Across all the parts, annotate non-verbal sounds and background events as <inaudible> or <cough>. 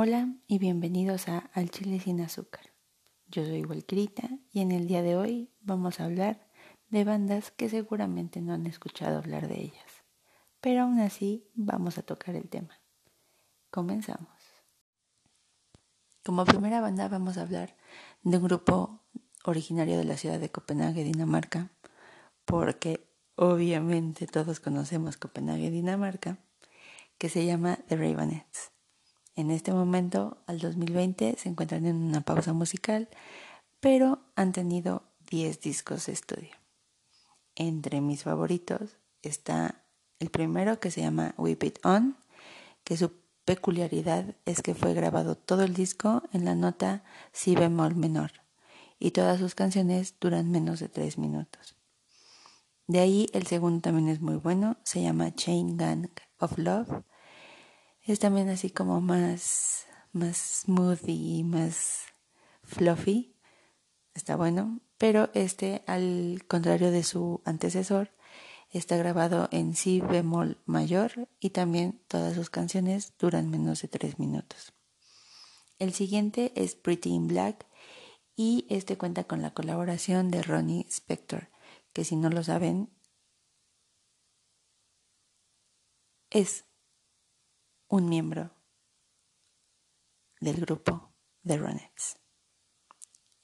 Hola y bienvenidos a Al Chile sin Azúcar. Yo soy Walcrita y en el día de hoy vamos a hablar de bandas que seguramente no han escuchado hablar de ellas, pero aún así vamos a tocar el tema. Comenzamos. Como primera banda vamos a hablar de un grupo originario de la ciudad de Copenhague, Dinamarca, porque obviamente todos conocemos Copenhague, Dinamarca, que se llama The Ravenettes. En este momento, al 2020, se encuentran en una pausa musical, pero han tenido 10 discos de estudio. Entre mis favoritos está el primero que se llama Whip It On, que su peculiaridad es que fue grabado todo el disco en la nota si bemol menor y todas sus canciones duran menos de 3 minutos. De ahí el segundo también es muy bueno, se llama Chain Gang of Love es también así como más, más y más fluffy. Está bueno. Pero este, al contrario de su antecesor, está grabado en si bemol mayor y también todas sus canciones duran menos de tres minutos. El siguiente es Pretty in Black y este cuenta con la colaboración de Ronnie Spector, que si no lo saben, es un miembro del grupo de Ronettes.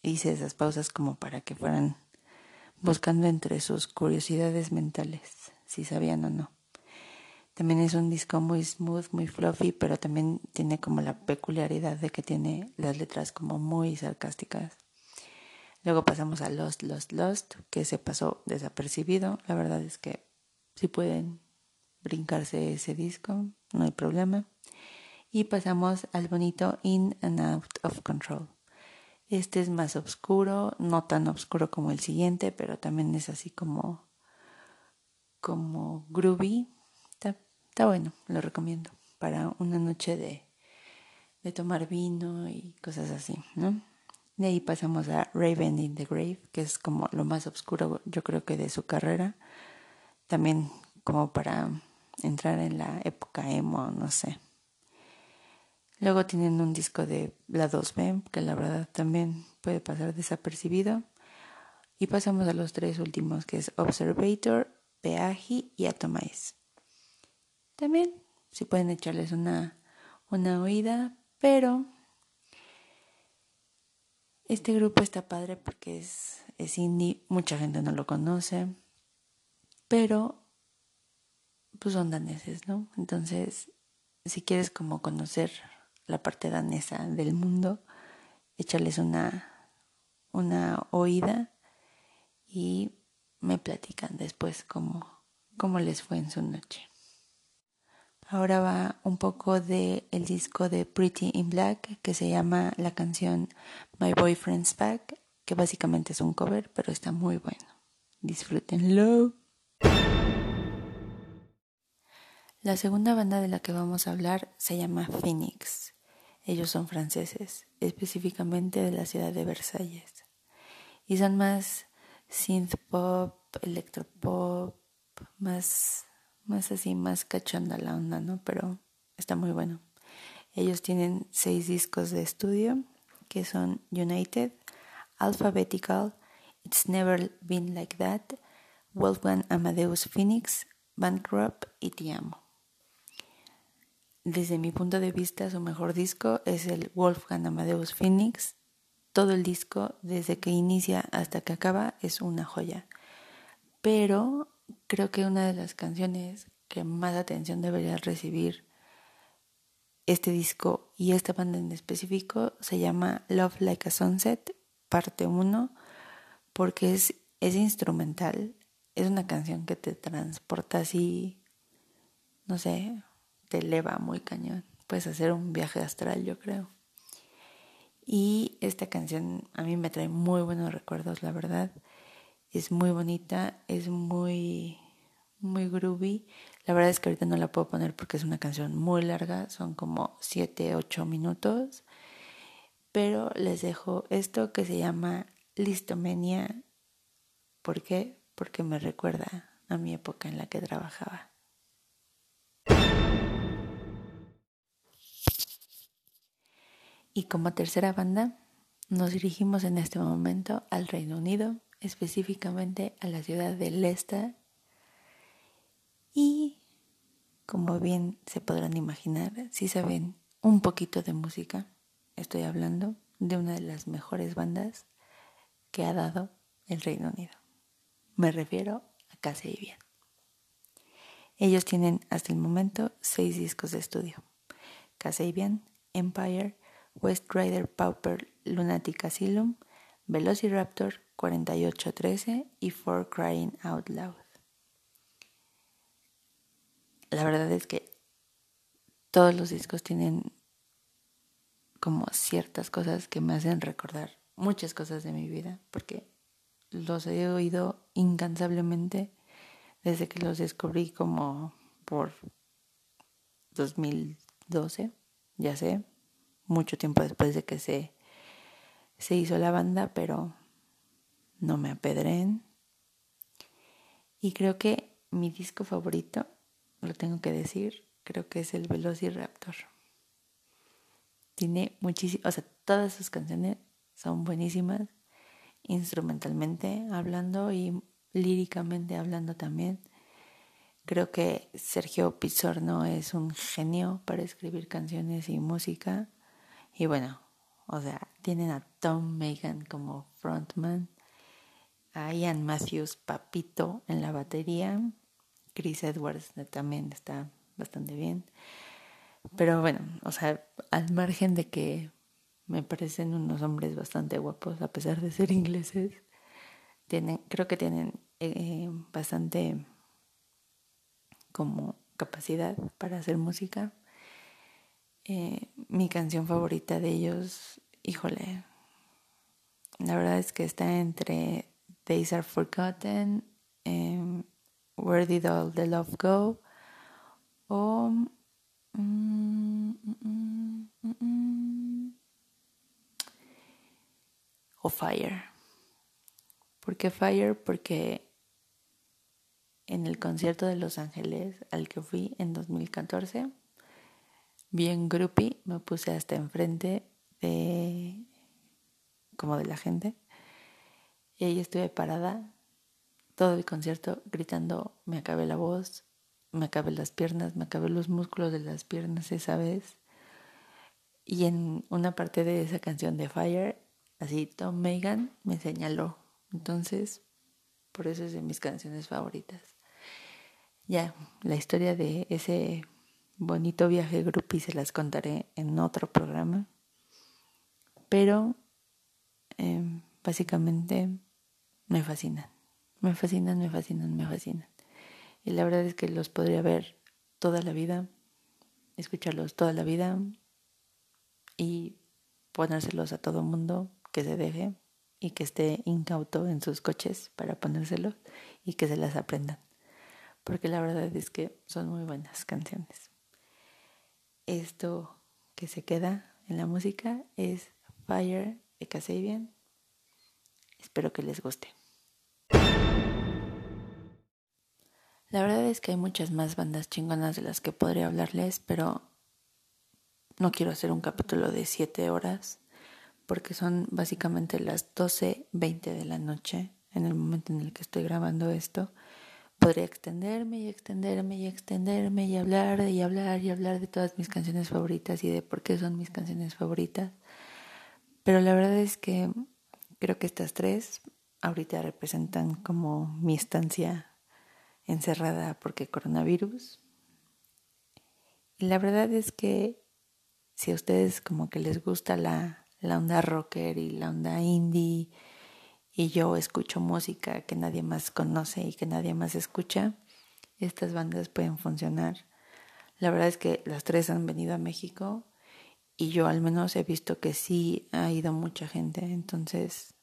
Hice esas pausas como para que fueran buscando entre sus curiosidades mentales, si sabían o no. También es un disco muy smooth, muy fluffy, pero también tiene como la peculiaridad de que tiene las letras como muy sarcásticas. Luego pasamos a Lost, Lost, Lost, que se pasó desapercibido. La verdad es que si pueden brincarse ese disco, no hay problema. Y pasamos al bonito In and Out of Control. Este es más oscuro, no tan oscuro como el siguiente, pero también es así como, como groovy. Está, bueno, lo recomiendo para una noche de, de tomar vino y cosas así, ¿no? De ahí pasamos a Raven in the Grave, que es como lo más oscuro, yo creo que de su carrera. También como para entrar en la época emo, no sé. Luego tienen un disco de la 2B, que la verdad también puede pasar desapercibido. Y pasamos a los tres últimos, que es Observator, Peaji y Atomize. También, si pueden echarles una, una oída, pero este grupo está padre porque es, es indie, mucha gente no lo conoce, pero pues son daneses, ¿no? Entonces, si quieres como conocer la parte danesa del mundo, échales una, una oída y me platican después cómo, cómo les fue en su noche. Ahora va un poco de el disco de Pretty in Black que se llama la canción My Boyfriend's Back, que básicamente es un cover, pero está muy bueno. Disfrútenlo. La segunda banda de la que vamos a hablar se llama Phoenix. Ellos son franceses, específicamente de la ciudad de Versalles. Y son más synth pop, electropop, más, más así, más cachonda la onda, ¿no? Pero está muy bueno. Ellos tienen seis discos de estudio que son United, Alphabetical, It's Never Been Like That, Wolfgang Amadeus Phoenix, Bankrupt y Te Amo. Desde mi punto de vista, su mejor disco es el Wolfgang Amadeus Phoenix. Todo el disco, desde que inicia hasta que acaba, es una joya. Pero creo que una de las canciones que más atención debería recibir este disco y esta banda en específico se llama Love Like a Sunset, parte 1, porque es, es instrumental. Es una canción que te transporta así, no sé, te eleva muy cañón. Puedes hacer un viaje astral, yo creo. Y esta canción a mí me trae muy buenos recuerdos, la verdad. Es muy bonita, es muy, muy groovy. La verdad es que ahorita no la puedo poner porque es una canción muy larga, son como 7, 8 minutos. Pero les dejo esto que se llama Listomenia. ¿Por qué? Porque me recuerda a mi época en la que trabajaba. Y como tercera banda, nos dirigimos en este momento al Reino Unido, específicamente a la ciudad de Leicester. Y como bien se podrán imaginar, si saben un poquito de música, estoy hablando de una de las mejores bandas que ha dado el Reino Unido. Me refiero a Kasabian. Ellos tienen hasta el momento seis discos de estudio. Kasabian, Empire, West Rider Pauper Lunatic Asylum, Velociraptor 4813 y For Crying Out Loud. La verdad es que todos los discos tienen como ciertas cosas que me hacen recordar muchas cosas de mi vida, porque los he oído incansablemente desde que los descubrí como por 2012, ya sé, mucho tiempo después de que se, se hizo la banda, pero no me apedreen. Y creo que mi disco favorito, lo tengo que decir, creo que es el Velociraptor. Tiene muchísimas, o sea, todas sus canciones son buenísimas, instrumentalmente hablando y líricamente hablando también. Creo que Sergio Pizorno es un genio para escribir canciones y música. Y bueno, o sea, tienen a Tom Megan como frontman, a Ian Matthews Papito en la batería, Chris Edwards también está bastante bien. Pero bueno, o sea, al margen de que me parecen unos hombres bastante guapos a pesar de ser ingleses, tienen, creo que tienen eh, bastante como capacidad para hacer música eh, mi canción favorita de ellos, híjole, la verdad es que está entre Days Are Forgotten, em, Where Did All the Love Go o mm, mm, mm, o Fire. ¿Por qué Fire? Porque en el concierto de Los Ángeles al que fui en 2014 bien groupie, me puse hasta enfrente de como de la gente y ahí estuve parada todo el concierto gritando me acabé la voz, me acabé las piernas, me acabé los músculos de las piernas esa vez. Y en una parte de esa canción de Fire, así Tom Megan me señaló. Entonces, por eso es de mis canciones favoritas. Ya, la historia de ese bonito viaje grupo y se las contaré en otro programa. Pero em, básicamente me fascinan, me fascinan, me fascinan, me fascinan. Y la verdad es que los podría ver toda la vida, escucharlos toda la vida y ponérselos a todo mundo que se deje y que esté incauto en sus coches para ponérselos y que se las aprendan. Porque la verdad es que son muy buenas canciones esto que se queda en la música es Fire de Kasabian. Espero que les guste. La verdad es que hay muchas más bandas chingonas de las que podría hablarles, pero no quiero hacer un capítulo de 7 horas porque son básicamente las 12.20 de la noche en el momento en el que estoy grabando esto podría extenderme y extenderme y extenderme y hablar y hablar y hablar de todas mis canciones favoritas y de por qué son mis canciones favoritas. Pero la verdad es que creo que estas tres ahorita representan como mi estancia encerrada porque coronavirus. Y la verdad es que si a ustedes como que les gusta la, la onda rocker y la onda indie, y yo escucho música que nadie más conoce y que nadie más escucha, estas bandas pueden funcionar. La verdad es que las tres han venido a México y yo al menos he visto que sí ha ido mucha gente, entonces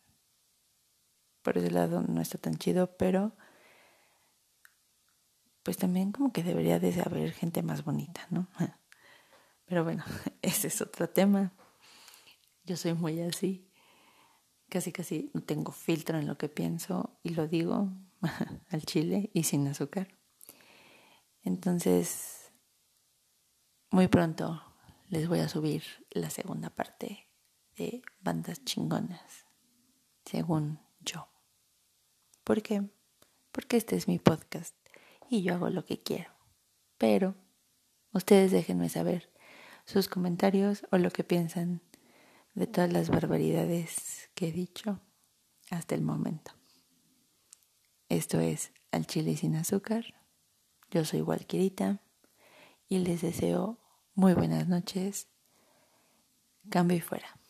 por ese lado no está tan chido, pero pues también como que debería de haber gente más bonita, ¿no? <laughs> Pero bueno, <laughs> ese es otro tema. Yo soy muy así casi casi no tengo filtro en lo que pienso y lo digo <laughs> al chile y sin azúcar. Entonces, muy pronto les voy a subir la segunda parte de bandas chingonas, según yo. ¿Por qué? Porque este es mi podcast y yo hago lo que quiero. Pero ustedes déjenme saber sus comentarios o lo que piensan de todas las barbaridades he dicho hasta el momento. Esto es Al Chile sin Azúcar. Yo soy Walquirita y les deseo muy buenas noches. Cambio y fuera.